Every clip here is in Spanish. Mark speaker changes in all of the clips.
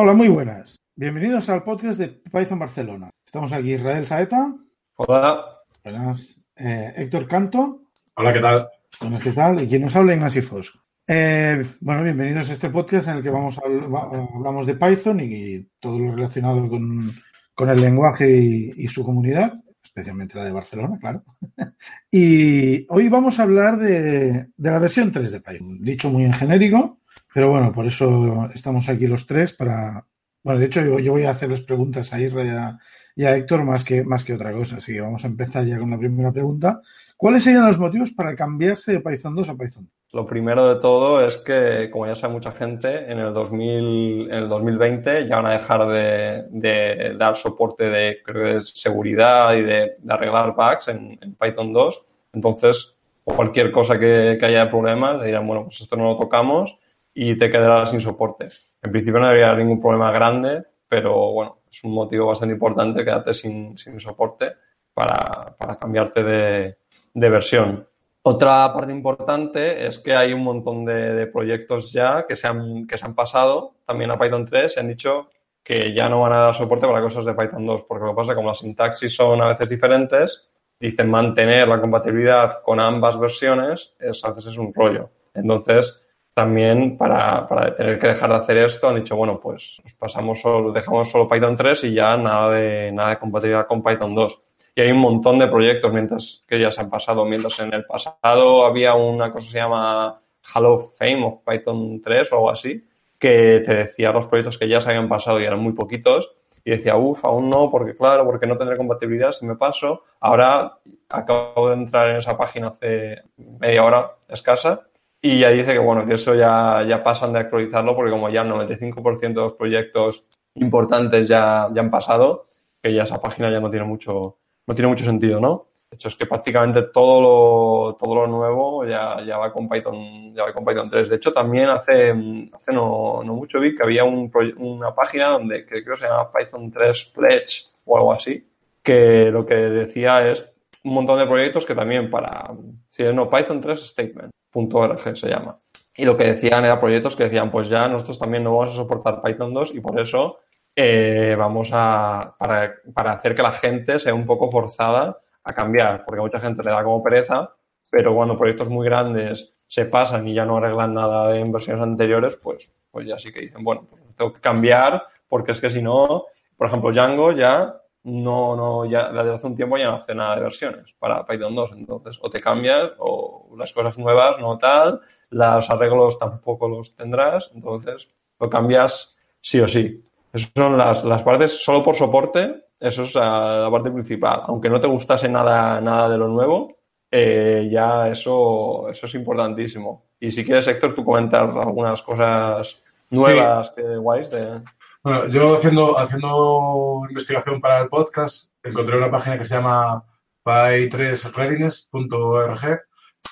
Speaker 1: Hola, muy buenas. Bienvenidos al podcast de Python Barcelona. Estamos aquí Israel Saeta.
Speaker 2: Hola.
Speaker 1: Buenas. Eh, Héctor Canto.
Speaker 3: Hola, ¿qué tal?
Speaker 1: Buenas, ¿qué tal? Y quien nos habla, Ignacio Fosco. Eh, bueno, bienvenidos a este podcast en el que vamos a, hablamos de Python y, todo lo relacionado con, el lenguaje y, su comunidad, especialmente la de Barcelona, claro. y hoy vamos a hablar de, de la versión 3 de Python, dicho muy en genérico, pero bueno, por eso estamos aquí los tres para. Bueno, de hecho, yo, voy a hacerles preguntas a Isra y a, Héctor más que, más que otra cosa. Así que vamos a empezar ya con la primera pregunta. ¿Cuáles serían los motivos para cambiarse de Python 2 a Python?
Speaker 2: Lo primero de todo es que, como ya sabe mucha gente, en el, 2000, en el 2020 ya van a dejar de, dar soporte de, seguridad y de, arreglar bugs en, Python 2. Entonces, cualquier cosa que, que haya de problemas, le dirán, bueno, pues esto no lo tocamos y te quedarás sin soporte. En principio no habría ningún problema grande, pero bueno, es un motivo bastante importante quedarte sin, sin soporte para, para cambiarte de, de, versión. Otra parte importante es que hay un montón de, de, proyectos ya que se, han, que se han pasado también a Python 3 y han dicho que ya no van a dar soporte para cosas de Python 2, porque lo que pasa es que como las sintaxis son a veces diferentes, dicen mantener la compatibilidad con ambas versiones, es, a veces es un rollo. Entonces, también para, tener que dejar de hacer esto han dicho, bueno, pues pasamos solo, dejamos solo Python 3 y ya nada de, nada de compatibilidad con Python 2. Y hay un montón de proyectos mientras que ya se han pasado, mientras en el pasado había una cosa que se llama Hall of Fame of Python 3 o algo así, que te decía los proyectos que ya se habían pasado y eran muy poquitos, y decía, uff, aún no, porque claro, porque no tendré compatibilidad si me paso. Ahora acabo de entrar en esa página hace media hora escasa y ya dice que, bueno, que eso ya, ya pasan de actualizarlo porque como ya el 95% de los proyectos importantes ya, ya han pasado, que ya esa página ya no tiene mucho, no tiene mucho sentido, ¿no? De hecho, es que prácticamente todo lo, todo lo nuevo ya, ya va con Python, ya va con Python 3. De hecho, también hace, hace no, no mucho vi que había un, una página donde que creo que se llama Python 3 Pledge o algo así, que lo que decía es un montón de proyectos que también para, si no, Python 3 Statement. .org se llama. Y lo que decían era proyectos que decían, pues ya nosotros también no vamos a soportar Python 2 y por eso eh, vamos a, para, para, hacer que la gente sea un poco forzada a cambiar, porque mucha gente le da como pereza, pero cuando proyectos muy grandes se pasan y ya no arreglan nada de inversiones anteriores, pues, pues ya sí que dicen, bueno, pues tengo que cambiar porque es que si no, por ejemplo, Django ya no, no, ya desde hace un tiempo ya no hace nada de versiones para Python 2. Entonces, o te cambias o las cosas nuevas no tal, los arreglos tampoco los tendrás, entonces lo cambias sí o sí. Esas son las, las partes, solo por soporte, eso es la, parte principal. Aunque no te gustase nada, nada de lo nuevo, eh, ya eso, eso es importantísimo. Y si quieres, Héctor, tú comentar algunas cosas nuevas que guays de...
Speaker 3: Bueno, yo haciendo, haciendo investigación para el podcast, encontré una página que se llama py3readiness.org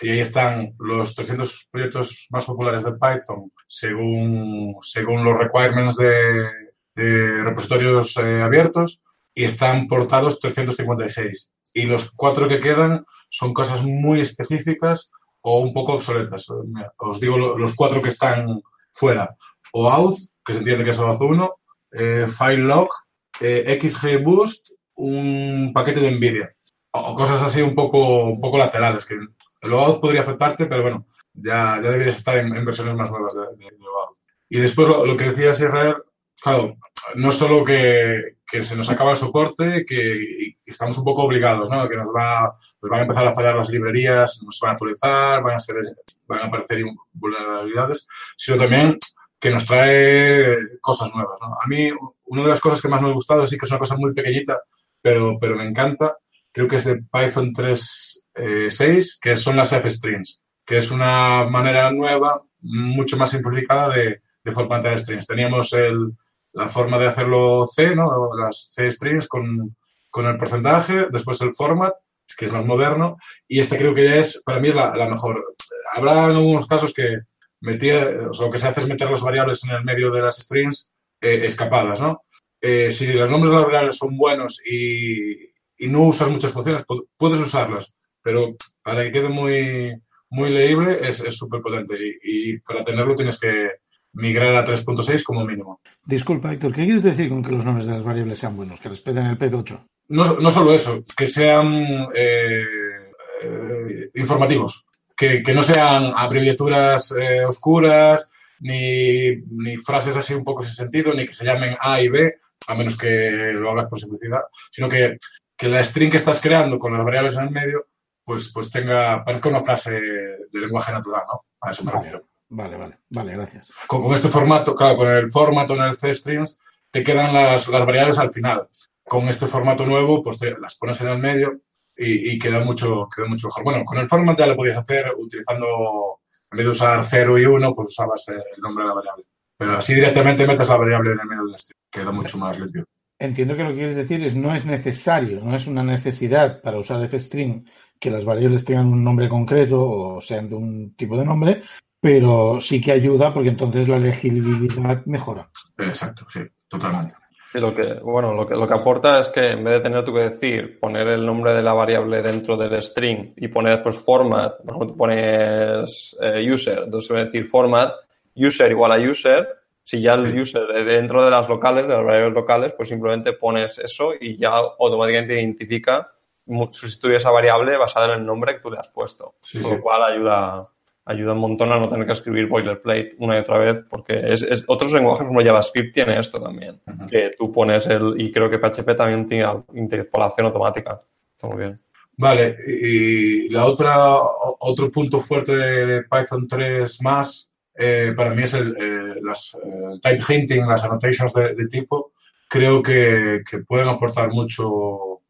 Speaker 3: y ahí están los 300 proyectos más populares de Python según, según los requirements de, repositorios eh, abiertos y están portados 356. Y los cuatro que quedan son cosas muy específicas o un poco obsoletas. os digo los cuatro que están fuera. OAuth, que se entiende que es OAuth 1, eh, FileLog, eh, XGBoost, un paquete de NVIDIA. O, cosas así un poco, un poco laterales, que el OAuth podría afectarte, pero bueno, ya, ya deberías estar en, versiones más nuevas de, de, OAuth. Y después lo, que decías, Israel, claro, no solo que, que, se nos acaba el soporte, que estamos un poco obligados, ¿no? Que nos, va, nos van a empezar a fallar las librerías, nos van a actualizar, van a aparecer vulnerabilidades, sino también que nos trae cosas nuevas. ¿no? A mí, una de las cosas que más me ha gustado, sí que es una cosa muy pequeñita, pero, pero me encanta, creo que es de Python 3.6, eh, que son las F-strings, que es una manera nueva, mucho más simplificada de, de formatear strings. Teníamos el, la forma de hacerlo C, ¿no? las C-strings con, con el porcentaje, después el format, que es más moderno, y este creo que ya es, para mí, la, la mejor. Habrá en algunos casos que, metía, o sea, lo que se hace es meter las variables en el medio de las strings eh, escapadas, ¿no? Eh, si los nombres de las variables son buenos y, y no usas muchas funciones, puedes usarlas, pero para que quede muy, muy leíble es súper potente y, y, para tenerlo tienes que, migrar a 3.6 como mínimo.
Speaker 1: Disculpa, Héctor, ¿qué quieres decir con que los nombres de las variables sean buenos, que respeten el PP8?
Speaker 3: No, no solo eso, que sean eh, eh, informativos, que, que, no sean abreviaturas eh, oscuras, ni, ni, frases así un poco sin sentido, ni que se llamen A y B, a menos que lo hagas por simplicidad, sino que, que la string que estás creando con las variables en el medio, pues, pues tenga, parezca una frase de lenguaje natural, ¿no? A eso me refiero.
Speaker 1: Vale, vale, vale, gracias.
Speaker 3: Con, con, este formato, claro, con el formato en el C-strings, te quedan las, las, variables al final. Con este formato nuevo, pues te, las pones en el medio y, y, queda, mucho, queda mucho mejor. Bueno, con el formato ya lo podías hacer utilizando, en vez de usar 0 y 1, pues usabas el nombre de la variable. Pero así directamente metes la variable en el medio del string, queda mucho más limpio.
Speaker 1: Entiendo que lo que quieres decir es no es necesario, no es una necesidad para usar f-string que las variables tengan un nombre concreto o sean de un tipo de nombre, pero sí que ayuda porque entonces la legibilidad mejora.
Speaker 3: Exacto, sí, totalmente.
Speaker 2: Sí, lo que, bueno, lo que, lo que aporta es que en vez de tener tú que decir, poner el nombre de la variable dentro del string y poner después format, por ejemplo, pones eh, user, entonces voy a decir format, user igual a user, si ya el sí. user dentro de las locales, de las variables locales, pues simplemente pones eso y ya automáticamente identifica, sustituye esa variable basada en el nombre que tú le has puesto.
Speaker 3: Sí,
Speaker 2: Con
Speaker 3: sí.
Speaker 2: lo cual ayuda, ayuda un montón a no tener que escribir boilerplate una y otra vez, porque es, es otros lenguajes como JavaScript tiene esto también,
Speaker 3: Uh -huh.
Speaker 2: que tú pones el, y creo que PHP también tiene interpolación automática. Está muy bien.
Speaker 3: Vale, y la otra, otro punto fuerte de Python 3 más, eh, para mí es el, eh, las eh, type hinting, las annotations de, de tipo, creo que, que, pueden aportar mucho,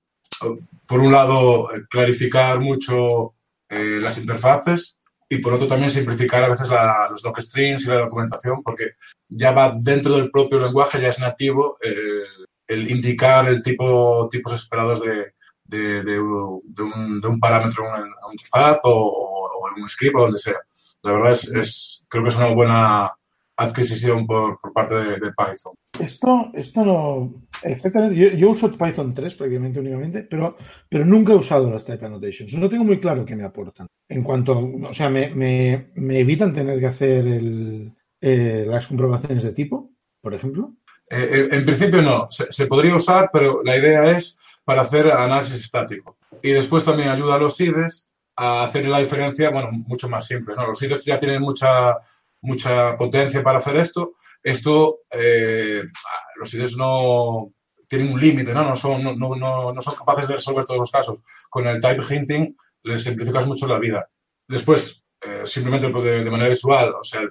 Speaker 3: por un lado, clarificar mucho eh, las interfaces y por otro también simplificar a veces la, los docstrings y la documentación, porque ya va dentro del propio lenguaje, ya es nativo eh, el indicar el tipo, tipos esperados de, de, de, un, de un, parámetro en una interfaz o, o, en un script o donde sea. La verdad es, es creo que es una buena adquisición por, por parte de, de, Python.
Speaker 1: Esto, esto no. Exactamente. Yo, yo, uso Python 3 prácticamente únicamente, pero, pero nunca he usado las type annotations. No tengo muy claro qué me aportan. En cuanto. O sea, me, me, me evitan tener que hacer el, eh, las comprobaciones de tipo, por ejemplo.
Speaker 3: Eh, en principio no. Se, se, podría usar, pero la idea es para hacer análisis estático. Y después también ayuda a los IDES a hacer la diferencia, bueno, mucho más simple. ¿no? Los IDES ya tienen mucha mucha potencia para hacer esto. Esto, eh, los IDEs no tienen un límite, ¿no? No son, no, no, no, son capaces de resolver todos los casos. Con el type hinting les simplificas mucho la vida. Después, eh, simplemente de, manera visual, o sea,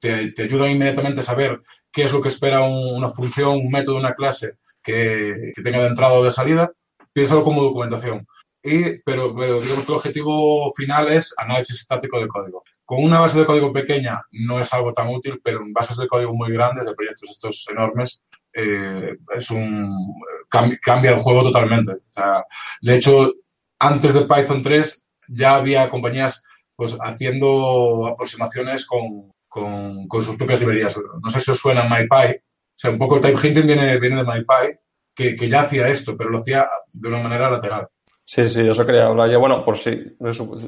Speaker 3: te, te, ayuda inmediatamente a saber qué es lo que espera un, una función, un método, una clase que, que tenga de entrada o de salida. Piénsalo como documentación. Y, pero, pero digamos que el objetivo final es análisis estático de código. Con una base de código pequeña no es algo tan útil, pero en bases de código muy grandes, de proyectos estos enormes, eh, es un cambia, el juego totalmente. O sea, de hecho, antes de Python 3 ya había compañías pues haciendo aproximaciones con, con, con sus propias librerías. No sé si os suena MyPy. O sea, un poco el type hinting viene, viene de MyPy, que, que ya hacía esto, pero lo hacía de una manera lateral.
Speaker 2: Sí, sí, eso quería hablar yo. Bueno, por si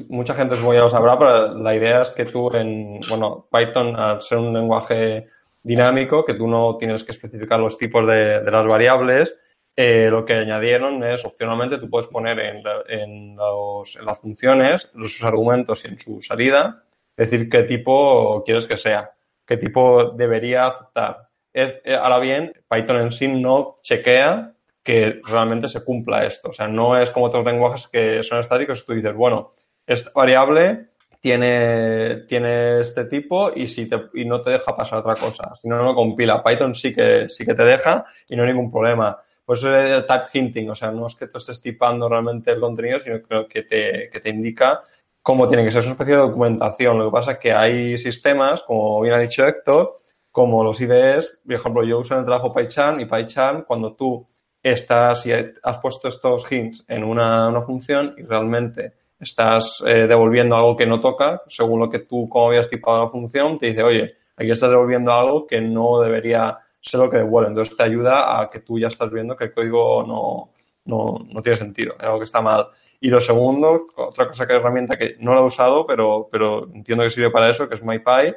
Speaker 2: mucha gente supongo ya lo sabrá, pero la idea es que tú en, bueno, Python, al ser un lenguaje dinámico, que tú no tienes que especificar los tipos de, las variables, eh, lo que añadieron es, opcionalmente, tú puedes poner en, en, los, en las funciones, sus argumentos y en su salida, decir qué tipo quieres que sea, qué tipo debería aceptar. Es, eh, ahora bien, Python en sí no chequea que realmente se cumpla esto. O sea, no es como otros lenguajes que son estáticos. Tú dices, bueno, esta variable tiene, tiene este tipo y, si te, y no te deja pasar otra cosa. Si no, no lo compila. Python sí que, sí que te deja y no hay ningún problema. Pues eso es type hinting. O sea, no es que tú estés tipando realmente el contenido, sino que te, que te indica cómo tiene que ser. Es una especie de documentación. Lo que pasa es que hay sistemas, como bien ha dicho Héctor, como los IDEs. Por ejemplo, yo uso en el trabajo PyCharm y PyCharm, cuando tú estás y has puesto estos hints en una, una función y realmente estás eh, devolviendo algo que no toca, según lo que tú, como habías tipado la función, te dice, oye, aquí estás devolviendo algo que no debería ser lo que devuelve. Entonces te ayuda a que tú ya estás viendo que el código no, no, no tiene sentido, es algo que está mal. Y lo segundo, otra cosa que herramienta que no la he usado, pero, pero entiendo que sirve para eso, que es MyPy,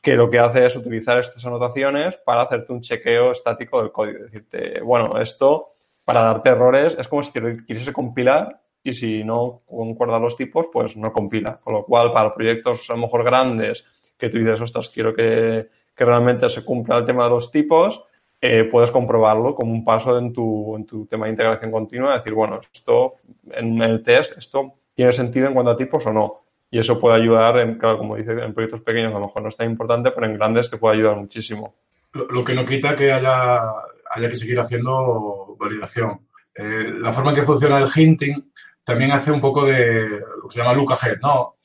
Speaker 2: que lo que hace es utilizar estas anotaciones para hacerte un chequeo estático del código. Decirte, bueno, esto para darte errores es como si te quisiese compilar y si no concuerda los tipos, pues no compila. Con lo cual, para proyectos a lo mejor grandes que tú dices, ostras, quiero que, que realmente se cumpla el tema de los tipos, eh, puedes comprobarlo como un paso en tu, en tu tema de integración continua, decir, bueno, esto en el test, esto tiene sentido en cuanto a tipos o no. Y eso puede ayudar, en, claro, como dice, en proyectos pequeños a lo mejor no es tan importante, pero en grandes te puede ayudar muchísimo.
Speaker 3: Lo, lo que no quita que haya, haya que seguir haciendo validación. Eh, la forma en que funciona el hinting también hace un poco de lo que se llama look ahead, ¿no?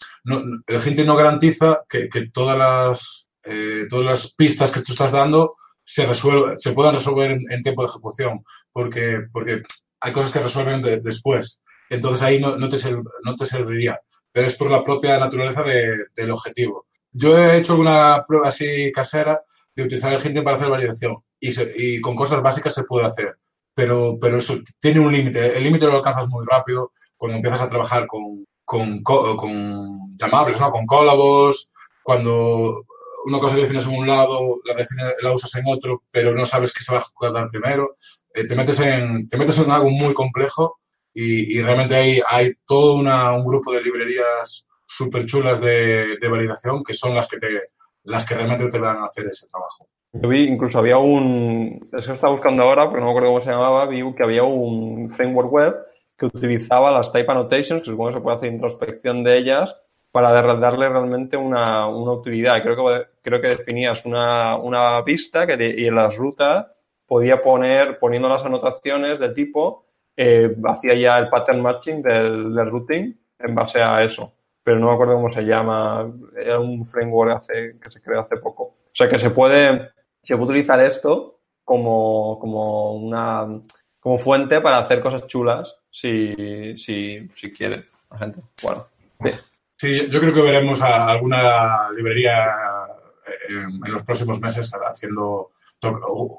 Speaker 3: el hinting no garantiza que, que todas, las, eh, todas las pistas que tú estás dando se, resuelve, se puedan resolver en, tiempo de ejecución, porque, porque hay cosas que resuelven de, después. Entonces ahí no, no, te no te serviría, pero es por la propia naturaleza de, del objetivo. Yo he hecho una prueba así casera de utilizar el hinting para hacer validación y, se, y con cosas básicas se puede hacer, pero, pero eso tiene un límite. El límite lo alcanzas muy rápido cuando empiezas a trabajar con, con, con llamables, ¿no? con cólabos, cuando una cosa que defines en un lado, la, define, la usas en otro, pero no sabes qué se va a ejecutar primero. Eh, te, metes en, te metes en algo muy complejo y, realmente hay, hay todo una, un grupo de librerías súper chulas de, de, validación que son las que, te, las que realmente te van a hacer ese trabajo.
Speaker 2: Yo vi, incluso había un, eso estaba buscando ahora, porque no me acuerdo cómo se llamaba, vi que había un framework web que utilizaba las type annotations, que supongo que se puede hacer introspección de ellas, para darle realmente una, una utilidad. Creo que, creo que definías una, una vista que de, y en las rutas podía poner, poniendo las anotaciones de tipo, eh, hacía ya el pattern matching del, del, routing en base a eso. Pero no me acuerdo cómo se llama. Era un framework hace, que se creó hace poco. O sea que se puede, se puede utilizar esto como, como una como fuente para hacer cosas chulas si, si, si quiere la gente. Bueno, sí.
Speaker 3: Sí, yo creo que veremos a alguna librería en, en los próximos meses haciendo,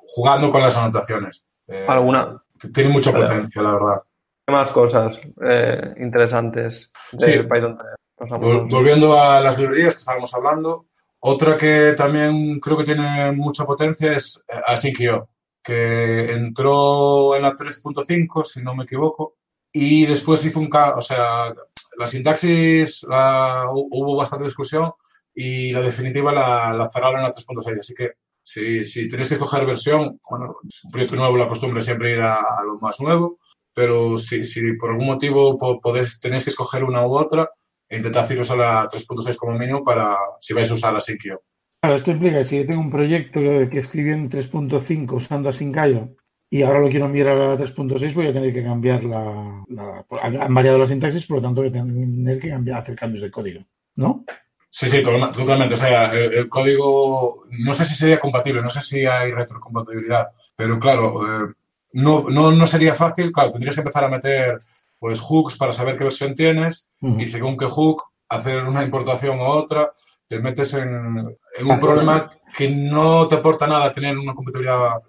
Speaker 3: jugando con las anotaciones.
Speaker 2: Eh, ¿Alguna?
Speaker 3: Tiene mucho vale. potencia, la verdad.
Speaker 2: ¿Qué más cosas eh, interesantes de
Speaker 3: sí.
Speaker 2: Python
Speaker 3: 3? Volviendo a las librerías que estábamos hablando, otra que también creo que tiene mucha potencia es eh, Async.io, que entró en la 3.5, si no me equivoco, y después hizo un... O sea, la sintaxis la, hubo bastante discusión y la definitiva la, la cerraron en la 3.6. Así que si, si tenéis que escoger versión, bueno, un proyecto nuevo, la costumbre siempre ir a, a lo más nuevo, pero si, si, por algún motivo podéis, tenéis que escoger una u otra, intentad iros a la 3.6 como mínimo para si vais a usar la Syncio.
Speaker 1: Claro, esto implica que si yo tengo un proyecto que escribí en 3.5 usando Asyncio y ahora lo quiero enviar a la 3.6, voy a tener que cambiar la, la, Han variado la sintaxis, por lo tanto voy a tener que cambiar, hacer cambios de código, ¿no?
Speaker 3: Sí, sí, totalmente. O sea, el, el, código, no sé si sería compatible, no sé si hay retrocompatibilidad, pero claro, eh, no, no, no sería fácil. Claro, tendrías que empezar a meter pues hooks para saber qué versión tienes uh -huh. y según qué hook hacer una importación u otra, te metes en, en un problema que no te aporta nada tener una compatibilidad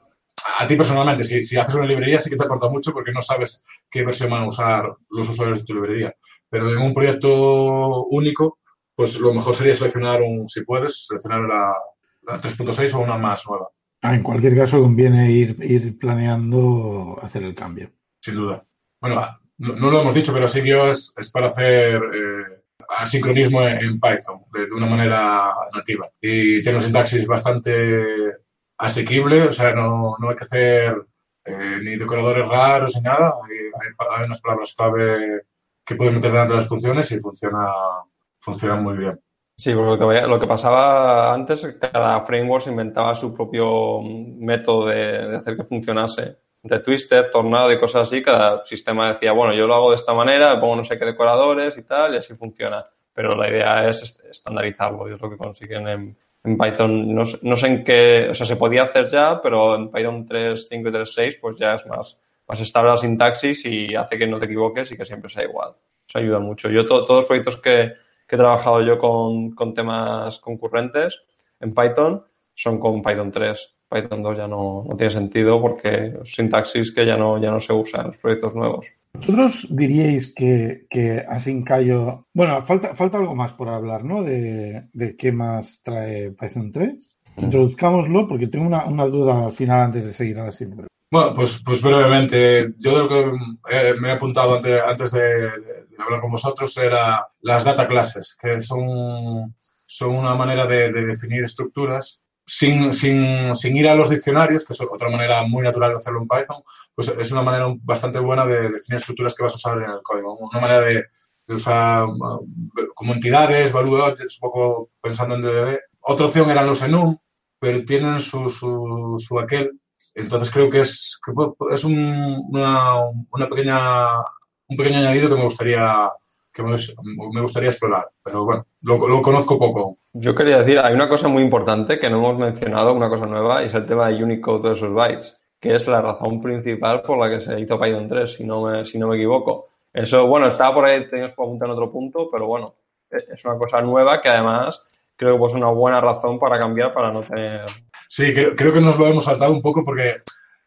Speaker 3: a ti personalmente, si, si, haces una librería sí que te aporta mucho porque no sabes qué versión van a usar los usuarios de tu librería. Pero en un proyecto único, pues lo mejor sería seleccionar un, si puedes, seleccionar la, la 3.6 o una más nueva.
Speaker 1: Ah, en cualquier caso, conviene ir, ir planeando hacer el cambio.
Speaker 3: Sin duda. Bueno, no, no lo hemos dicho, pero Sigio es, es para hacer eh, asincronismo en, Python de, de, una manera nativa. Y tiene una sintaxis bastante asequible, o sea, no, no hay que hacer eh, ni decoradores raros ni nada. Hay, hay, hay, unas palabras clave que puedes meter dentro de las funciones y funciona, funciona muy bien.
Speaker 2: Sí, porque lo que, lo que pasaba antes, cada framework inventaba su propio método de, hacer que funcionase. De Twisted, Tornado y cosas así, cada sistema decía, bueno, yo lo hago de esta manera, pongo no sé qué decoradores y tal, y así funciona. Pero la idea es estandarizarlo y es lo que consiguen en, en Python no, no, sé en qué, o sea, se podía hacer ya, pero en Python 3.5 y 3.6 pues ya es más, más estable la sintaxis y hace que no te equivoques y que siempre sea igual. Eso ayuda mucho. Yo to, todos los proyectos que, que, he trabajado yo con, con, temas concurrentes en Python son con Python 3. Python 2 ya no, no tiene sentido porque sintaxis que ya no, ya no se usa en los proyectos nuevos.
Speaker 1: ¿Vosotros diríais que, que Cayo... Bueno, falta, falta algo más por hablar, ¿no? De, de qué más trae Python 3. Mm. Introduzcámoslo porque tengo una, una, duda al final antes de seguir a la siguiente
Speaker 3: Bueno, pues, pues brevemente, yo lo que eh, me he apuntado antes, antes de, hablar con vosotros era las data classes, que son, son una manera de, de definir estructuras sin, sin, sin, ir a los diccionarios, que es otra manera muy natural de hacerlo en Python, pues es una manera bastante buena de definir estructuras que vas a usar en el código. Una manera de, usar como entidades, value un poco pensando en DDD. Otra opción eran los enum, pero tienen su, su, su aquel. Entonces creo que es, es un, una, pequeña, un pequeño añadido que me gustaría que me, gustaría explorar, pero bueno, lo, lo, conozco poco.
Speaker 2: Yo quería decir, hay una cosa muy importante que no hemos mencionado, una cosa nueva, y es el tema de Unicode versus bytes, que es la razón principal por la que se hizo Python 3, si no me, si no me equivoco. Eso, bueno, estaba por ahí, teníamos que apuntar en otro punto, pero bueno, es una cosa nueva que además creo que es una buena razón para cambiar, para no tener...
Speaker 3: Sí, creo, creo que nos lo hemos saltado un poco porque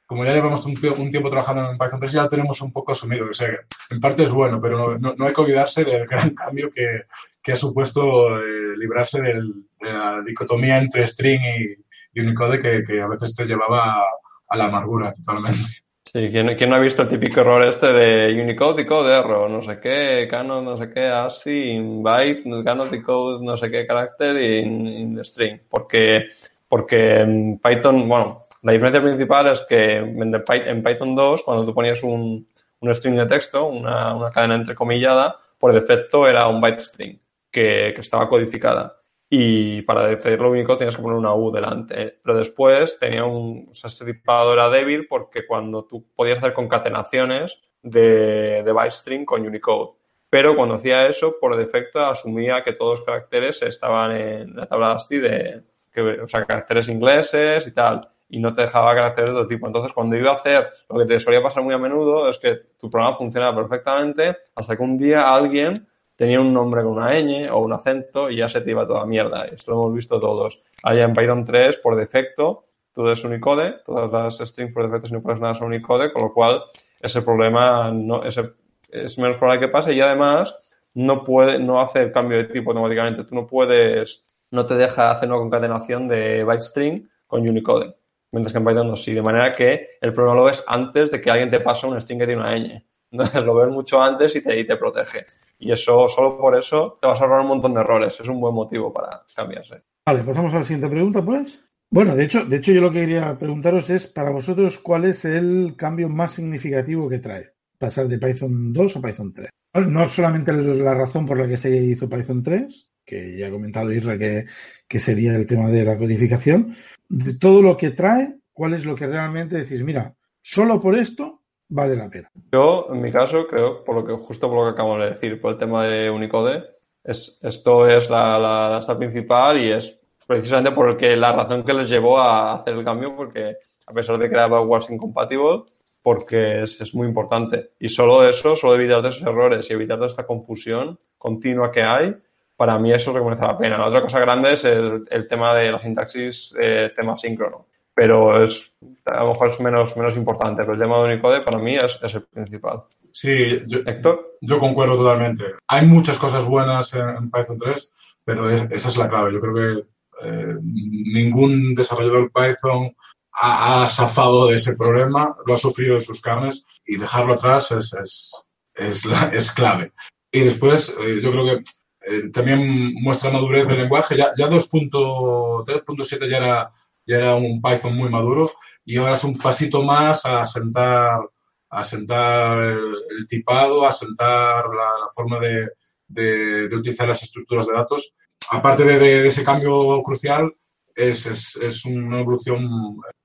Speaker 3: como ya llevamos un, un, tiempo trabajando en Python 3, ya tenemos un poco asumido. O sea, en parte es bueno, pero no, no hay que olvidarse del gran cambio que, que ha supuesto eh, librarse del, de la dicotomía entre string y, y Unicode que, que, a veces te llevaba a, a la amargura totalmente.
Speaker 2: Sí, ¿quién, ¿quién, no ha visto el típico error este de Unicode, decode, error, no sé qué, canon, no sé qué, ASCII, in byte, canon, decode, no sé qué carácter in, in string? Porque, porque en Python, bueno, la diferencia principal es que en Python 2, cuando tú ponías un, un string de texto, una, una, cadena entrecomillada, por defecto era un byte string que, que estaba codificada. Y para decirlo único tienes que poner una U delante. Pero después tenía un. O sea, este tipado era débil porque cuando tú podías hacer concatenaciones de, de byte string con Unicode. Pero cuando hacía eso, por defecto asumía que todos los caracteres estaban en la tabla ASCII de. Que, o sea, caracteres ingleses y tal y no te dejaba caracteres de otro tipo. Entonces, cuando iba a hacer lo que te solía pasar muy a menudo es que tu programa funcionaba perfectamente hasta que un día alguien tenía un nombre con una ñ o un acento y ya se te iba toda mierda. Esto lo hemos visto todos. Allá en Python 3, por defecto, todo es Unicode, todas las strings por defecto nada son Unicode, con lo cual ese problema no, ese, es menos probable que pase y además no puede no hace el cambio de tipo automáticamente. Tú no puedes, no te deja hacer una concatenación de byte string con Unicode mientras que en Python no sí. De manera que el problema lo ves antes de que alguien te pase un string que tiene una ñ. Entonces lo ves mucho antes y te, y te protege. Y eso, solo por eso, te vas a ahorrar un montón de errores. Es un buen motivo para cambiarse.
Speaker 1: Vale, pasamos a la siguiente pregunta, pues. Bueno, de hecho, de hecho, yo lo que quería preguntaros es, para vosotros, ¿cuál es el cambio más significativo que trae? Pasar de Python 2 a Python 3. No solamente la razón por la que se hizo Python 3, que ya ha comentado Isra que, que sería el tema de la codificación, de todo lo que trae, cuál es lo que realmente decís, mira, solo por esto vale la pena.
Speaker 2: Yo, en mi caso, creo, por lo que, justo por lo que acabamos de decir, por el tema de Unicode, es, esto es la, la, la principal y es precisamente porque la razón que les llevó a hacer el cambio, porque a pesar de que era backwards incompatible, porque es, es, muy importante. Y solo eso, solo evitar esos errores y evitar esta confusión continua que hay, para mí eso merece la pena. La otra cosa grande es el, el tema de la sintaxis, eh, tema síncrono. Pero es, a lo mejor es menos, menos importante, pero el tema de Unicode para mí es, es el principal.
Speaker 3: Sí, yo, Héctor. Yo concuerdo totalmente. Hay muchas cosas buenas en, en Python 3, pero es, esa es la clave. Yo creo que eh, ningún desarrollador Python ha, ha, zafado de ese problema, lo ha sufrido en sus carnes y dejarlo atrás es, es, es, la, es clave. Y después, eh, yo creo que eh, también muestra madurez del lenguaje. Ya, ya 2.7 ya era, ya era un Python muy maduro y ahora es un pasito más a sentar, a sentar el, tipado, a sentar la, la forma de, de, de, utilizar las estructuras de datos. Aparte de, de ese cambio crucial, es, es, es una evolución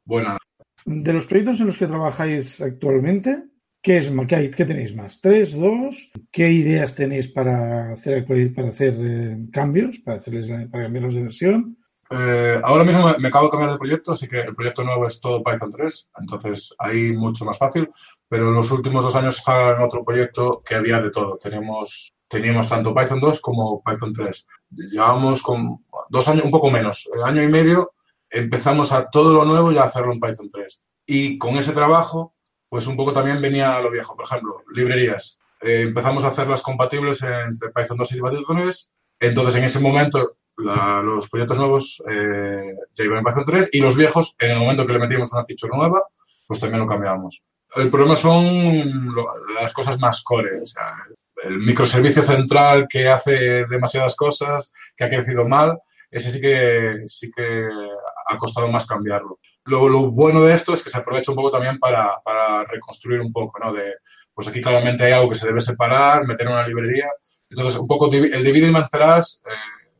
Speaker 3: buena.
Speaker 1: De los proyectos en los que trabajáis actualmente, ¿Qué, es, qué, hay, ¿Qué tenéis más? ¿Tres, dos? ¿Qué ideas tenéis para hacer, para hacer eh, cambios, para, hacerles, para cambiarlos de versión?
Speaker 3: Eh, ahora mismo me, acabo de cambiar de proyecto, así que el proyecto nuevo es todo Python 3, entonces ahí mucho más fácil. Pero en los últimos dos años estaba en otro proyecto que había de todo. Teníamos, teníamos tanto Python 2 como Python 3. Llevábamos con dos años, un poco menos, año y medio, empezamos a todo lo nuevo y a hacerlo en Python 3. Y con ese trabajo pues un poco también venía a lo viejo. Por ejemplo, librerías. Eh, empezamos a hacerlas compatibles entre Python 2 y Python 3. Entonces, en ese momento, los proyectos nuevos eh, ya iban en Python 3 y los viejos, en el momento que le metíamos una feature nueva, pues también lo cambiamos. El problema son las cosas más core, o sea, el microservicio central que hace demasiadas cosas, que ha crecido mal, ese sí que, sí que ha costado más cambiarlo. Lo, lo bueno de esto es que se aprovecha un poco también para, para, reconstruir un poco, ¿no? De, pues aquí claramente hay algo que se debe separar, meter en una librería. Entonces, un poco el divide y vencerás eh,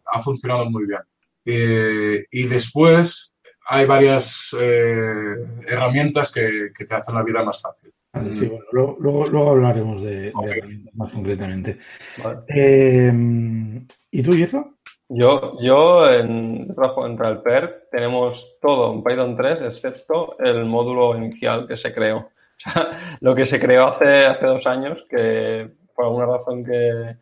Speaker 3: ha funcionado muy bien. Eh, y después hay varias eh, herramientas que, que, te hacen la vida más fácil.
Speaker 1: Sí, bueno, luego, luego, hablaremos de, okay. de, herramientas más concretamente. Vale. Eh, ¿Y tú, Yezo?
Speaker 2: Yo, yo en, trabajo en RealPer tenemos todo en Python 3 excepto el módulo inicial que se creó. O sea, lo que se creó hace, hace dos años, que por alguna razón que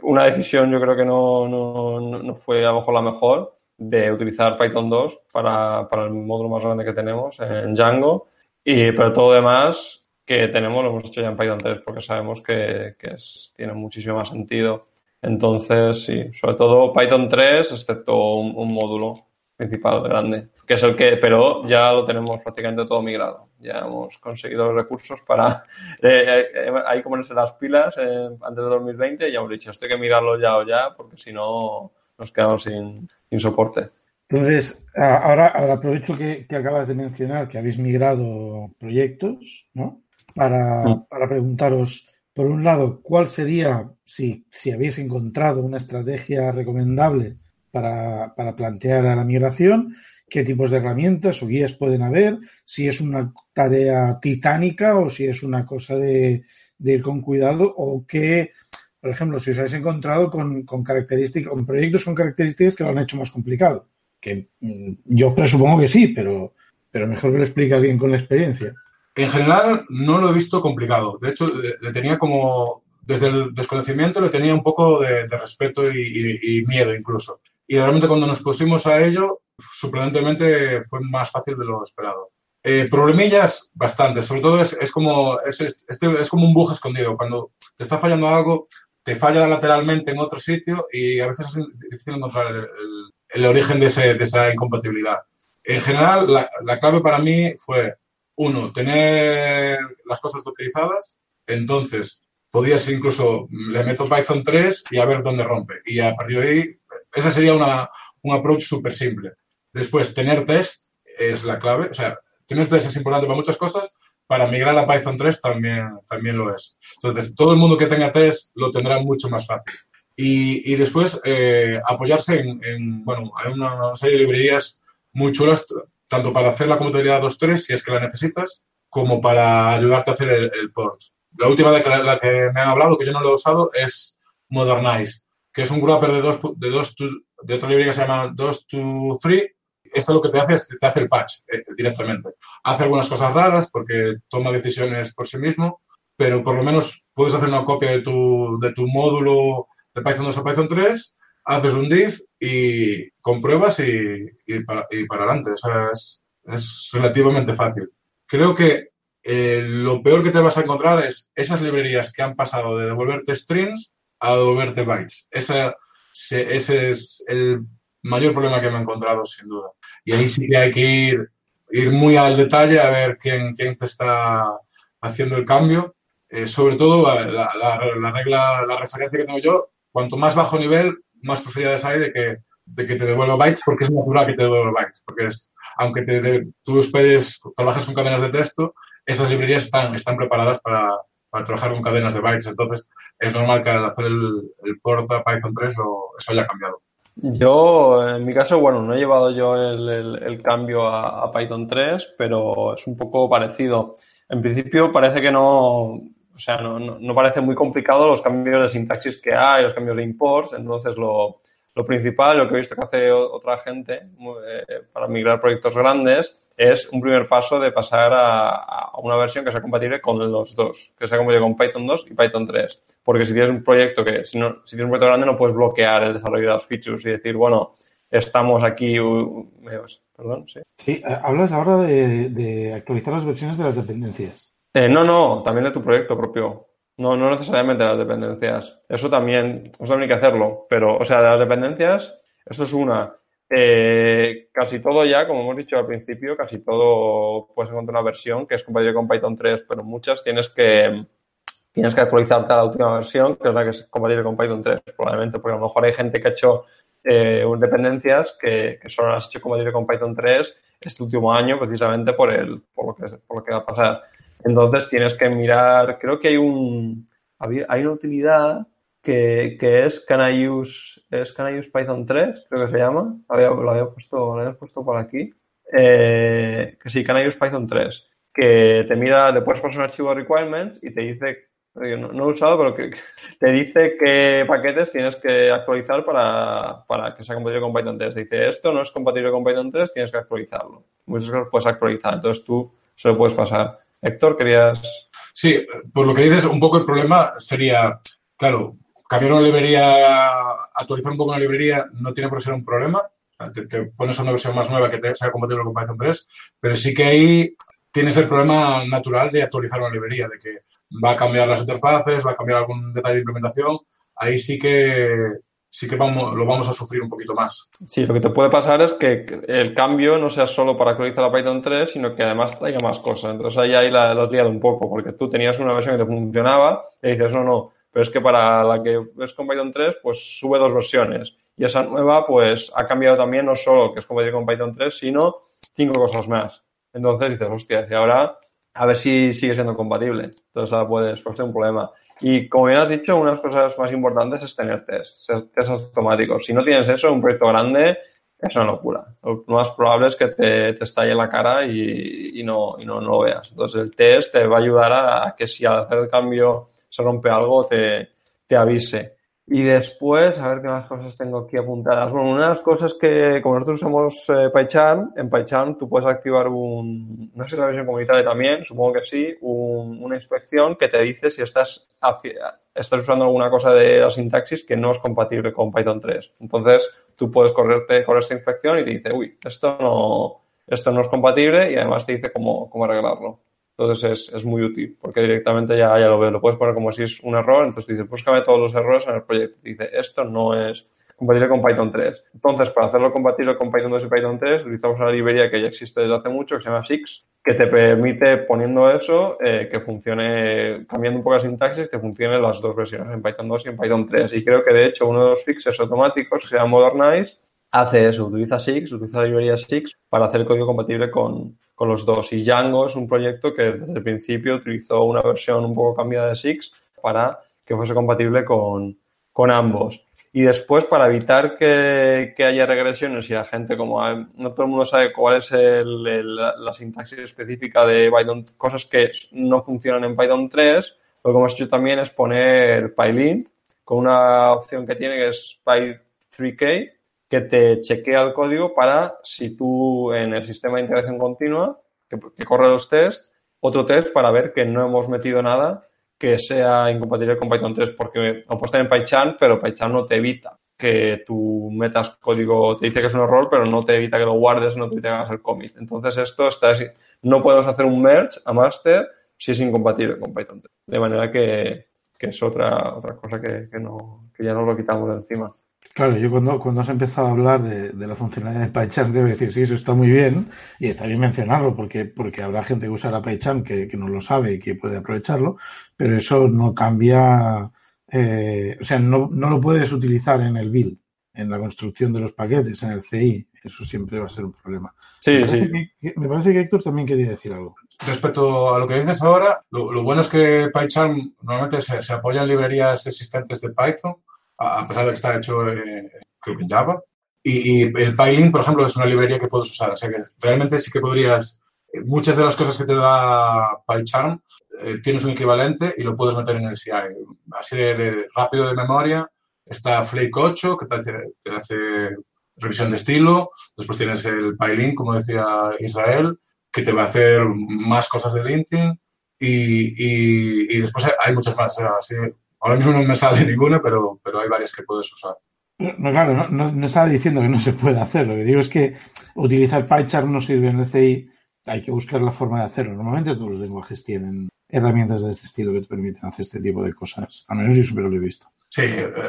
Speaker 2: una decisión yo creo que no, no, no fue a lo mejor la mejor de utilizar Python 2 para, para el módulo más grande que tenemos en Django. Y, pero todo lo demás que tenemos lo hemos hecho ya en Python 3 porque sabemos que, que es, tiene muchísimo más sentido. Entonces, sí, sobre todo Python 3, excepto un, un, módulo principal grande, que es el que, pero ya lo tenemos prácticamente todo migrado. Ya hemos conseguido los recursos para, eh, eh, hay que ponerse las pilas eh, antes de 2020 y ya hemos dicho, esto hay que mirarlo ya o ya, porque si no nos quedamos sin, sin soporte.
Speaker 1: Entonces, ahora, ahora aprovecho que, que, acabas de mencionar que habéis migrado proyectos, ¿no? Para, sí. para preguntaros, por un lado, ¿cuál sería, si, si habéis encontrado una estrategia recomendable para, para, plantear a la migración? ¿Qué tipos de herramientas o guías pueden haber? Si es una tarea titánica o si es una cosa de, de ir con cuidado o qué, por ejemplo, si os habéis encontrado con, con características, con proyectos con características que lo han hecho más complicado. Que mm, yo presupongo que sí, pero, pero mejor que lo explique alguien con la experiencia.
Speaker 3: En general, no lo he visto complicado. De hecho, le tenía como, desde el desconocimiento, le tenía un poco de, de respeto y, y, y, miedo incluso. Y realmente cuando nos pusimos a ello, sorprendentemente fue más fácil de lo esperado. Eh, problemillas, bastante. Sobre todo es, es como, es, es, es, como un bug escondido. Cuando te está fallando algo, te falla lateralmente en otro sitio y a veces es difícil encontrar el, el, el origen de, ese, de, esa incompatibilidad. En general, la, la, clave para mí fue, uno, tener las cosas utilizadas, entonces podías incluso, le meto Python 3 y a ver dónde rompe. Y a partir de ahí, esa sería una, un approach súper simple. Después, tener test es la clave, o sea, tener test es importante para muchas cosas, para migrar a Python 3 también, también lo es. Entonces, todo el mundo que tenga test lo tendrá mucho más fácil. Y, y después eh, apoyarse en, en, bueno, hay una serie de librerías muy chulas, tanto para hacer la compatibilidad 2.3, si es que la necesitas, como para ayudarte a hacer el, port. La última de la, que me han hablado, que yo no lo he usado, es Modernize, que es un wrapper de, dos, de, dos de otra librería que se llama 2 to 3. Esto lo que te hace es te hace el patch eh, directamente. Hace algunas cosas raras porque toma decisiones por sí mismo, pero por lo menos puedes hacer una copia de tu, de tu módulo de Python 2 a Python 3, haces un div y compruebas y, y, para, y para, adelante. O sea, es, es relativamente fácil. Creo que eh, lo peor que te vas a encontrar es esas librerías que han pasado de devolverte strings a devolverte bytes. Esa, se, ese es el mayor problema que me he encontrado, sin duda. Y ahí sí que hay que ir, ir muy al detalle a ver quién, quién te está haciendo el cambio. Eh, sobre todo, la, la, la, regla, la referencia que tengo yo, cuanto más bajo nivel, más posibilidades hay de que, de que te devuelva bytes, porque es natural que te devuelva bytes. Porque es, aunque te, te, tú esperes, trabajas con cadenas de texto, esas librerías están, están preparadas para, trabajar con cadenas de bytes. Entonces, es normal que al hacer el, el port a Python 3 lo, eso haya cambiado.
Speaker 2: Yo, en mi caso, bueno, no he llevado yo el, el, cambio a, Python 3, pero es un poco parecido. En principio parece que no, o sea, no, parece muy complicado los cambios de sintaxis que hay, los cambios de imports, entonces lo, principal, lo que he visto que hace otra gente eh, para migrar proyectos grandes, es un primer paso de pasar a, una versión que sea compatible con los dos, que sea compatible con Python 2 y Python 3. Porque si tienes un proyecto que, si, no, si tienes un proyecto grande, no puedes bloquear el desarrollo de las features y decir, bueno, estamos aquí, perdón, sí.
Speaker 1: Sí, hablas ahora de actualizar las versiones de las dependencias.
Speaker 2: Eh, no, no, también de tu proyecto propio. No, no necesariamente de las dependencias. Eso también, eso también hay que hacerlo. Pero, o sea, de las dependencias, eso es una. Eh, casi todo ya, como hemos dicho al principio, casi todo puedes encontrar una versión que es compatible con Python 3, pero muchas tienes que tienes que actualizarte a la última versión, que es la que es compatible con Python 3, probablemente, porque a lo mejor hay gente que ha hecho eh, dependencias que, que, solo has hecho compatible con Python 3 este último año, precisamente por, el, por, lo que, por lo que va a pasar. Entonces tienes que mirar, creo que hay un hay una utilidad que, que es Can I use, es Can I use Python 3, creo que se llama, lo había puesto, lo había puesto por aquí, eh, que sí, Can I use Python 3, que te mira, le puedes poner un archivo de requirements y te dice no, he usado, pero que, te dice qué paquetes tienes que actualizar para, para que sea compatible con Python 3. Dice, esto no es compatible con Python 3, tienes que actualizarlo. Muchas cosas puedes actualizar, entonces tú se lo puedes pasar. Héctor, querías...
Speaker 3: Sí, por lo que dices, un poco el problema sería, claro, cambiar una librería, actualizar un poco una librería no tiene por ser un problema. Te, te pones una versión más nueva que sea compatible con Python 3, pero sí que ahí tienes el problema natural de actualizar una librería, de que va a cambiar las interfaces, va a cambiar algún detalle de implementación, ahí sí que sí que vamos, lo vamos a sufrir un poquito más.
Speaker 2: Sí, lo que te puede pasar es que el cambio no sea solo para actualizar la Python 3, sino que además traiga más cosas. Entonces ahí, ahí la, has liado un poco, porque tú tenías una versión que te funcionaba y dices, no, no, pero es que para la que es con Python 3, pues sube dos versiones. Y esa nueva, pues ha cambiado también no solo que es compatible con Python 3, sino cinco cosas más. Entonces dices, hostia, y ahora a ver si sigue siendo compatible. Entonces ahora puedes, puede ser un problema. Y como bien has dicho, una de las cosas más importantes es tener tests, tests automáticos. Si no tienes eso, un proyecto grande es una locura. Lo más probable es que te, te estalle la cara y, y, no, y no, no, lo veas. Entonces el test te va a ayudar a, a, que si al hacer el cambio se rompe algo, te, te avise. Y después, a ver qué más cosas tengo aquí apuntadas. Bueno, una de las cosas que, como nosotros usamos eh, PyCharm, en PyCharm tú puedes activar un, no sé si la versión comunitaria también, supongo que sí, un, una inspección que te dice si estás, estás usando alguna cosa de la sintaxis que no es compatible con Python 3. Entonces, tú puedes correrte con esta inspección y te dice, uy, esto no, esto no es compatible y además te dice cómo, cómo arreglarlo. Entonces es, es, muy útil, porque directamente ya, ya lo veo. Lo puedes poner como si es un error, entonces te dice, búscame todos los errores en el proyecto. Dice, esto no es compatible con Python 3. Entonces, para hacerlo compatible con Python 2 y Python 3, utilizamos una librería que ya existe desde hace mucho, que se llama Six, que te permite, poniendo eso, eh, que funcione, cambiando un poco la sintaxis, que funcione las dos versiones, en Python 2 y en Python 3. Y creo que, de hecho, uno de los fixes automáticos, que se llama Modernize, hace eso, utiliza Six, utiliza la librería Six para hacer el código compatible con, con, los dos. Y Django es un proyecto que desde el principio utilizó una versión un poco cambiada de Six para que fuese compatible con, con ambos. Y después, para evitar que, que, haya regresiones y la gente, como no todo el mundo sabe cuál es el, la sintaxis específica de Python, cosas que no funcionan en Python 3, lo que hemos hecho también es poner PyLint con una opción que tiene que es Py3K, que te chequea el código para si tú en el sistema de integración continua, que, corre los tests, otro test para ver que no hemos metido nada que sea incompatible con Python 3, porque lo puedes tener en PyCharm, pero PyCharm no te evita que tú metas código, te dice que es un error, pero no te evita que lo guardes, no te hagas el commit. Entonces esto está, no podemos hacer un merge a master si es incompatible con Python 3. De manera que, que es otra, otra cosa que, que, no, que ya nos lo quitamos de encima.
Speaker 1: Claro, yo cuando, cuando has empezado a hablar de, de la funcionalidad de PyCharm, debo decir, sí, eso está muy bien y está bien mencionarlo porque, porque habrá gente que usará PyCharm que, que no lo sabe y que puede aprovecharlo, pero eso no cambia, eh, o sea, no, no lo puedes utilizar en el build, en la construcción de los paquetes, en el CI. Eso siempre va a ser un problema.
Speaker 2: Sí,
Speaker 1: me, parece
Speaker 2: sí.
Speaker 1: que, me parece que Héctor también quería decir algo.
Speaker 3: Respecto a lo que dices ahora, lo, lo bueno es que PyCharm normalmente se, se apoya en librerías existentes de Python a pesar de que está hecho eh, en Java. Y, y, el PyLint, por ejemplo, es una librería que puedes usar. O sea que realmente sí que podrías, eh, muchas de las cosas que te da PyCharm, eh, tienes un equivalente y lo puedes meter en el CI. Así de, de rápido de memoria, está Flake 8, que te hace, te hace, revisión de estilo. Después tienes el PyLint, como decía Israel, que te va a hacer más cosas de linting. Y, y, y después hay muchas más. O sea, así, Ahora mismo no me sale ninguna, pero, pero hay varias que puedes usar.
Speaker 1: No, claro, no, no, no, estaba diciendo que no se puede hacer. Lo que digo es que utilizar PyCharm no sirve en el CI. Hay que buscar la forma de hacerlo. Normalmente todos los lenguajes tienen, herramientas de este estilo que te permiten hacer este tipo de cosas. Al menos yo siempre lo he visto.
Speaker 3: Sí,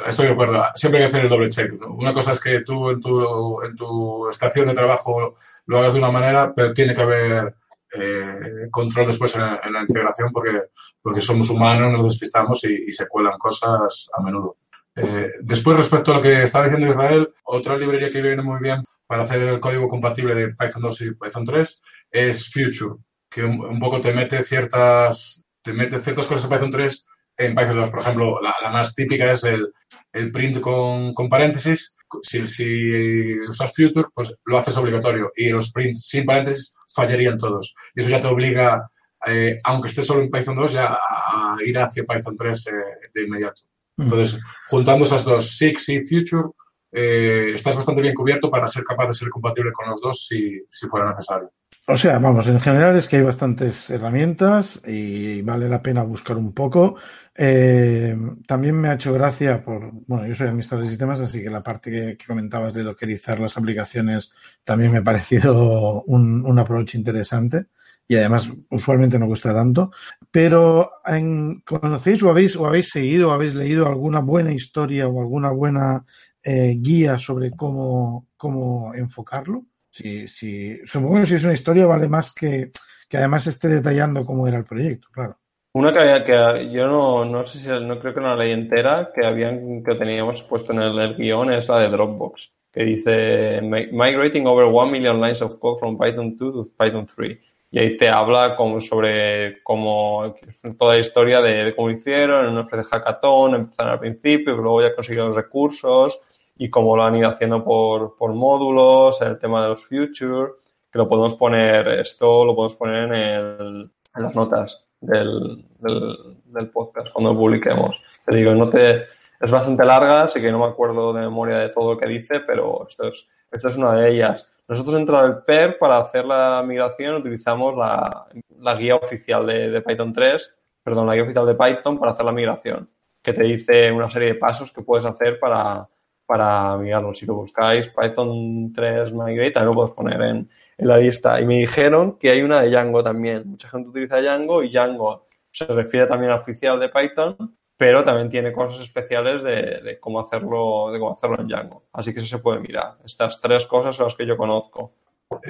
Speaker 3: estoy de acuerdo. Siempre hay que hacer el doble check. Una cosa es que tú en tu, en tu estación de trabajo lo hagas de una manera, pero tiene que haber eh, control después en, la integración porque, porque somos humanos, nos despistamos y, se cuelan cosas a menudo. Eh, después, respecto a lo que estaba diciendo Israel, otra librería que viene muy bien para hacer el código compatible de Python 2 y Python 3 es Future, que un, poco te mete ciertas te mete ciertas cosas en Python 3 en Python 2. Por ejemplo, la, más típica es el, el print con, con paréntesis. Si, si, usas Future, pues lo haces obligatorio. Y los prints sin paréntesis fallarían todos. Y eso ya te obliga, eh, aunque estés solo en Python 2, ya a, ir hacia Python 3 eh, de inmediato. Entonces, juntando esas dos, Six y Future, eh, estás bastante bien cubierto para ser capaz de ser compatible con los dos si, si fuera necesario.
Speaker 1: O sea, vamos, en general es que hay bastantes herramientas y vale la pena buscar un poco. Eh, también me ha hecho gracia por, bueno, yo soy administrador de sistemas, así que la parte que, comentabas de dockerizar las aplicaciones también me ha parecido un, un approach interesante y además usualmente no cuesta tanto. Pero en, ¿conocéis o habéis, o habéis seguido o habéis leído alguna buena historia o alguna buena eh, guía sobre cómo, cómo enfocarlo? Si, si, supongo que si es una historia vale más que, que además esté detallando cómo era el proyecto, claro.
Speaker 2: Una que, había, que yo no, no sé si, no creo que no la leí entera, que habían, que teníamos puesto en el, guion es la de Dropbox, que dice Migrating over one million lines of code from Python 2 to Python 3. Y ahí te habla como sobre cómo, toda la historia de, cómo hicieron, en una especie de hackathon, empezaron al principio, pero luego ya consiguieron los recursos, y cómo lo han ido haciendo por, por módulos, el tema de los future, que lo podemos poner, esto lo podemos poner en, el, en las notas del, del, podcast cuando lo publiquemos. Te digo, no te, es bastante larga, así que no me acuerdo de memoria de todo lo que dice, pero esto es, esta es una de ellas. Nosotros dentro del PER, para hacer la migración, utilizamos la, la guía oficial de, de, Python 3, perdón, la guía oficial de Python para hacer la migración, que te dice una serie de pasos que puedes hacer para, para mirarlo. Si lo buscáis, Python 3 Migrate, también lo puedes poner en, la lista. Y me dijeron que hay una de Django también. Mucha gente utiliza Django y Django se refiere también al oficial de Python, pero también tiene cosas especiales de, cómo hacerlo, de cómo hacerlo en Django. Así que eso se puede mirar. Estas tres cosas son las que yo conozco.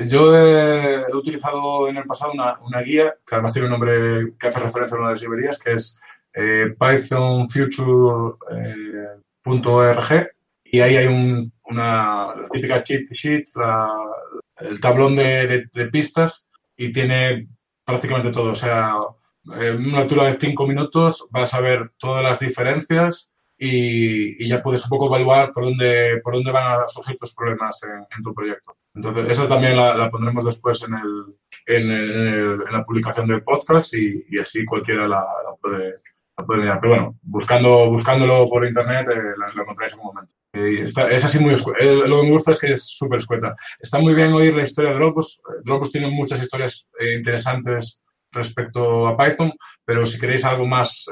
Speaker 3: Yo he, utilizado en el pasado una, una, guía que además tiene un nombre que hace referencia a una de las librerías, que es eh, pythonfuture.org eh, y ahí hay un, una típica cheat sheet, el tablón de, de, pistas y tiene prácticamente todo. O sea, en una altura de cinco minutos vas a ver todas las diferencias y, y, ya puedes un poco evaluar por dónde, por dónde van a surgir tus problemas en, tu proyecto. Entonces, esa también la, la pondremos después en, el, en, el, en, la publicación del podcast y, y así cualquiera la, la puede, pero bueno, buscando, buscándolo por internet eh, lo encontráis en un momento. es así muy eh, Lo que me gusta es que es súper escueta. Está muy bien oír la historia de Dropbox. Dropbox tiene muchas historias eh, interesantes respecto a Python, pero si queréis algo más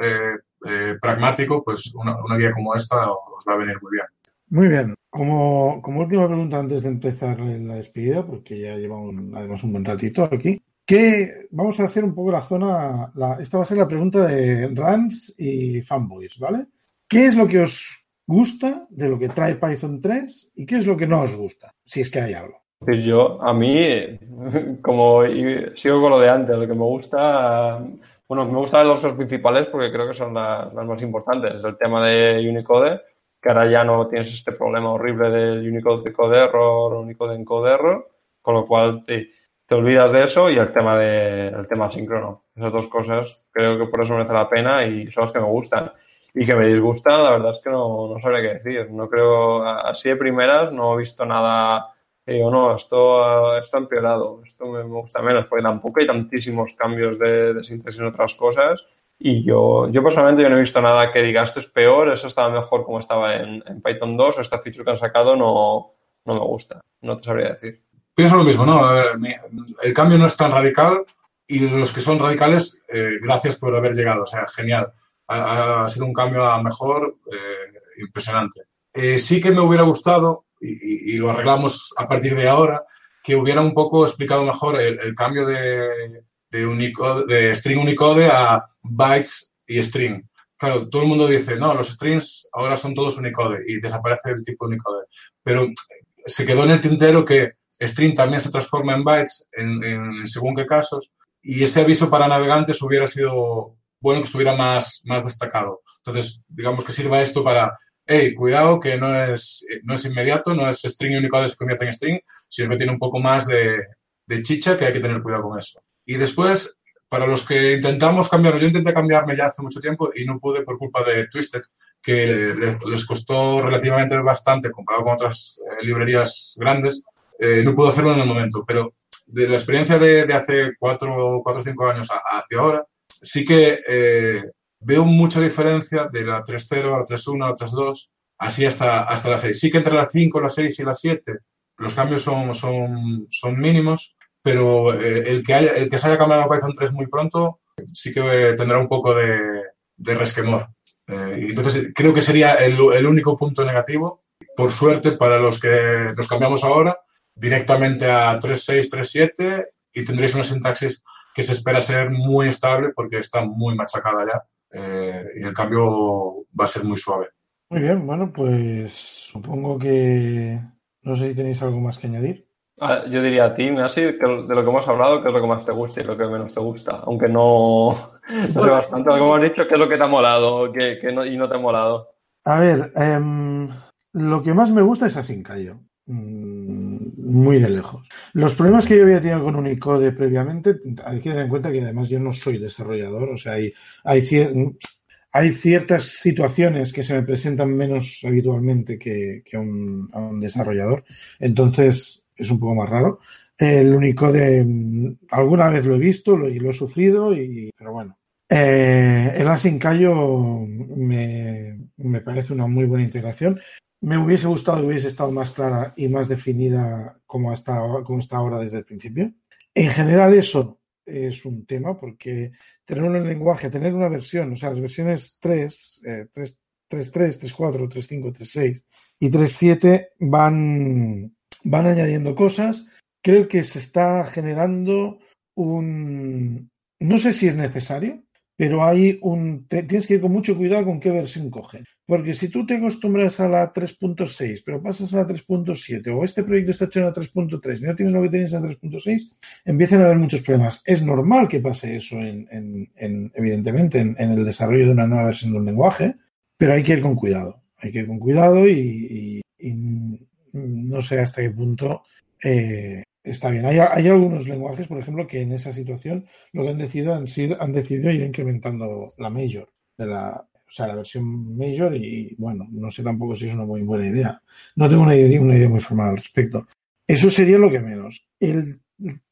Speaker 3: pragmático, pues una, guía como esta os va a venir muy bien.
Speaker 1: Muy bien. Como, como última pregunta antes de empezar la despedida, porque ya llevamos además un buen ratito aquí, que vamos a hacer un poco la zona, la, esta va a ser la pregunta de Rans y fanboys, ¿vale? ¿Qué es lo que os gusta de lo que trae Python 3 y qué es lo que no os gusta, si es que hay algo?
Speaker 2: Pues yo, a mí, como sigo con lo de antes, lo que me gusta, bueno, me gustan las dos principales porque creo que son las, más importantes. Es el tema de Unicode, que ahora ya no tienes este problema horrible del Unicode decode error o Unicode encode error, con lo cual te, te olvidas de eso y el tema de el tema síncrono. Esas dos cosas creo que por eso merece la pena y son las que me gustan. Y que me disgustan, la verdad es que no, no sabría qué decir. No creo, así de primeras no he visto nada, o no, esto, esto ha empeorado, esto me, gusta menos, porque tampoco hay tantísimos cambios de, de síntesis en otras cosas. Y yo, yo personalmente yo no he visto nada que diga esto es peor, eso estaba mejor como estaba en, en Python 2 o esta feature que han sacado no, no me gusta. No te sabría decir
Speaker 3: pienso lo mismo, ¿no? el cambio no es tan radical y los que son radicales, eh, gracias por haber llegado, o sea, genial. Ha, sido un cambio a mejor eh, impresionante. Eh, sí que me hubiera gustado, y, lo arreglamos a partir de ahora, que hubiera un poco explicado mejor el, cambio de, de, Unicode, de string Unicode a bytes y string. Claro, todo el mundo dice, no, los strings ahora son todos Unicode y desaparece el tipo Unicode. Pero se quedó en el tintero que string también se transforma en bytes en, según qué casos y ese aviso para navegantes hubiera sido bueno que estuviera más, más destacado. Entonces, digamos que sirva esto para, hey, cuidado que no es, no es inmediato, no es string Unicode se convierte en string, sino que tiene un poco más de, de chicha que hay que tener cuidado con eso. Y después, para los que intentamos cambiarlo, yo intenté cambiarme ya hace mucho tiempo y no pude por culpa de Twisted, que les costó relativamente bastante comparado con otras eh, librerías grandes, eh, no pude hacerlo en el momento. Pero de la experiencia de, hace cuatro o cinco años hacia ahora, sí que eh, veo mucha diferencia de la 3.0 a la 3.1 a la 3.2, así hasta, hasta la 6. Sí que entre la 5, la 6 y la 7 los cambios son, son, son mínimos, pero eh, el, que haya, el que se haya cambiado a Python 3 muy pronto sí que tendrá un poco de, de resquemor. Eh, entonces, creo que sería el, el, único punto negativo. Por suerte, para los que nos cambiamos ahora, directamente a 3.6, 3.7 y tendréis una sintaxis que se espera ser muy estable porque está muy machacada ya eh, y el cambio va a ser muy suave.
Speaker 1: Muy bien, bueno, pues supongo que no sé si tenéis algo más que añadir.
Speaker 2: Ah, yo diría a ti, así de lo que hemos hablado, ¿qué es lo que más te gusta y lo que menos te gusta? Aunque no, no sé bastante lo que hemos dicho, ¿qué es lo que te ha molado qué, no, y no te ha molado?
Speaker 1: A ver, em, lo que más me gusta es Asincayo. Mm, muy de lejos. Los problemas que yo había tenido con Unicode previamente, hay que tener en cuenta que además yo no soy desarrollador, o sea, hay, hay, hay ciertas situaciones que se me presentan menos habitualmente que, a, un, desarrollador. Entonces, es un poco más raro. El Unicode, alguna vez lo he visto y lo, he sufrido, y, pero bueno. Eh, el Asincayo me, me parece una muy buena integración. Me hubiese gustado que hubiese estado más clara y más definida como, hasta, como está ahora desde el principio. En general, eso es un tema porque tener un lenguaje, tener una versión, o sea, las versiones 3, 3, 3, 3, 3, 4, 3, 5, 3, 6 y 3, 7 van, van añadiendo cosas. Creo que se está generando un... No sé si es necesario, pero hay un... tienes que ir con mucho cuidado con qué versión cogen. Porque si tú te acostumbras a la 3.6, pero pasas a la 3.7, o este proyecto está hecho en la 3.3 y no tienes lo que tenías en la 3.6, empiezan a haber muchos problemas. Es normal que pase eso, en, en, evidentemente, en, el desarrollo de una nueva versión de un lenguaje, pero hay que ir con cuidado. Hay que ir con cuidado y, y, no sé hasta qué punto eh, está bien. Hay, algunos lenguajes, por ejemplo, que en esa situación lo que han decidido han, sido, han decidido ir incrementando la major, de la, o sea, la versión major y bueno, no sé tampoco si es una muy buena idea. No tengo una idea, una idea muy formal al respecto. Eso sería lo que menos. El,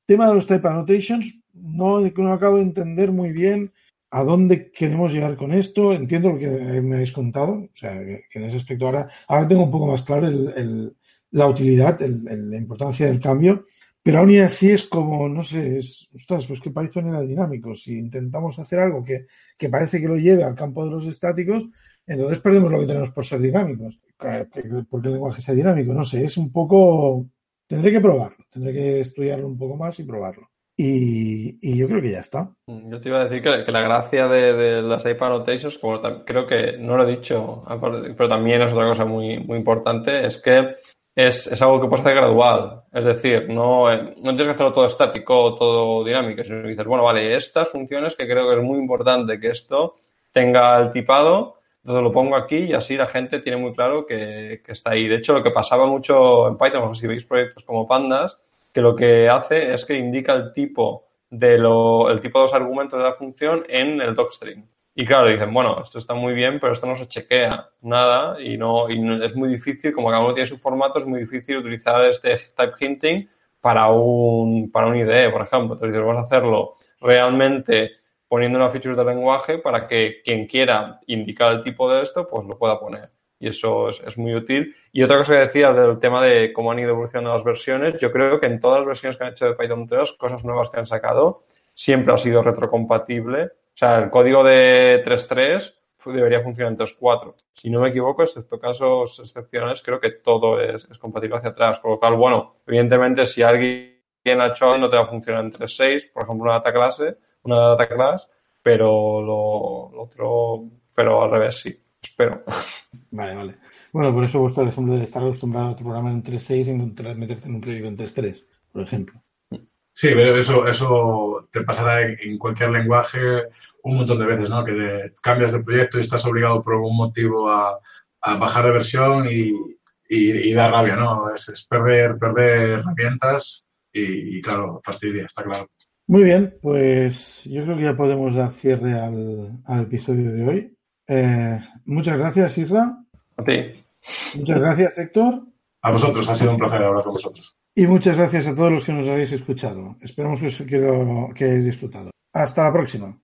Speaker 1: tema de los type annotations no, no acabo de entender muy bien a dónde queremos llegar con esto. Entiendo lo que me habéis contado, o sea, que, en ese aspecto ahora, ahora tengo un poco más claro el, el, la utilidad, la importancia del cambio. Pero aún y así es como, no sé, es, ostras, pues que Python era dinámico. Si intentamos hacer algo que, que parece que lo lleve al campo de los estáticos, entonces perdemos lo que tenemos por ser dinámicos. Porque el lenguaje sea dinámico, no sé, es un poco... Tendré que probarlo, tendré que estudiarlo un poco más y probarlo. Y, yo creo que ya está.
Speaker 2: Mm, yo te iba a decir que, la gracia de, las API annotations, como creo que no lo he dicho, pero también es otra cosa muy, muy importante, es que es, es, algo que puedes hacer gradual. Es decir, no, eh, no tienes que hacerlo todo estático, todo dinámico, sino que dices, bueno, vale, estas funciones que creo que es muy importante que esto tenga el tipado, entonces lo pongo aquí y así la gente tiene muy claro que, que está ahí. De hecho, lo que pasaba mucho en Python, si veis proyectos como Pandas, que lo que hace es que indica el tipo de lo, el tipo de los argumentos de la función en el docstring. Y claro, dicen, bueno, esto está muy bien, pero esto no se chequea nada y no, y es muy difícil, como cada uno tiene su formato, es muy difícil utilizar este type hinting para un, para un IDE, por ejemplo. Entonces, vamos a hacerlo realmente poniendo una feature del lenguaje para que quien quiera indicar el tipo de esto, pues lo pueda poner. Y eso es, es muy útil. Y otra cosa que decía del tema de cómo han ido evolucionando las versiones, yo creo que en todas las versiones que han hecho de Python 3, cosas nuevas que han sacado, siempre ha sido retrocompatible o sea, el código de 3.3 debería funcionar en 3.4. Si no me equivoco, excepto casos excepcionales, creo que todo es, compatible hacia atrás. Con lo cual, bueno, evidentemente, si alguien en Achol no te va a funcionar en 3.6, por ejemplo, una data clase, una data class, pero lo, otro, pero al revés sí, espero.
Speaker 1: Vale, vale. Bueno, por eso puesto el ejemplo de estar acostumbrado a programar en 3.6 y meterte en un proyecto en 3.3, por ejemplo.
Speaker 3: Sí, pero eso, eso te pasará en, cualquier lenguaje un montón de veces, ¿no? Que cambias de proyecto y estás obligado por algún motivo a, a bajar de versión y, y, y da rabia, ¿no? Es, es perder, perder herramientas y, y, claro, fastidia, está claro.
Speaker 1: Muy bien, pues yo creo que ya podemos dar cierre al, al episodio de hoy. Eh, muchas gracias, Isra.
Speaker 2: A ti.
Speaker 1: Muchas gracias, Héctor.
Speaker 3: A vosotros, ha sido un placer hablar con vosotros.
Speaker 1: Y muchas gracias a todos los que nos habéis escuchado. Esperamos que, os- que lo- que hayáis disfrutado. Hasta la próxima.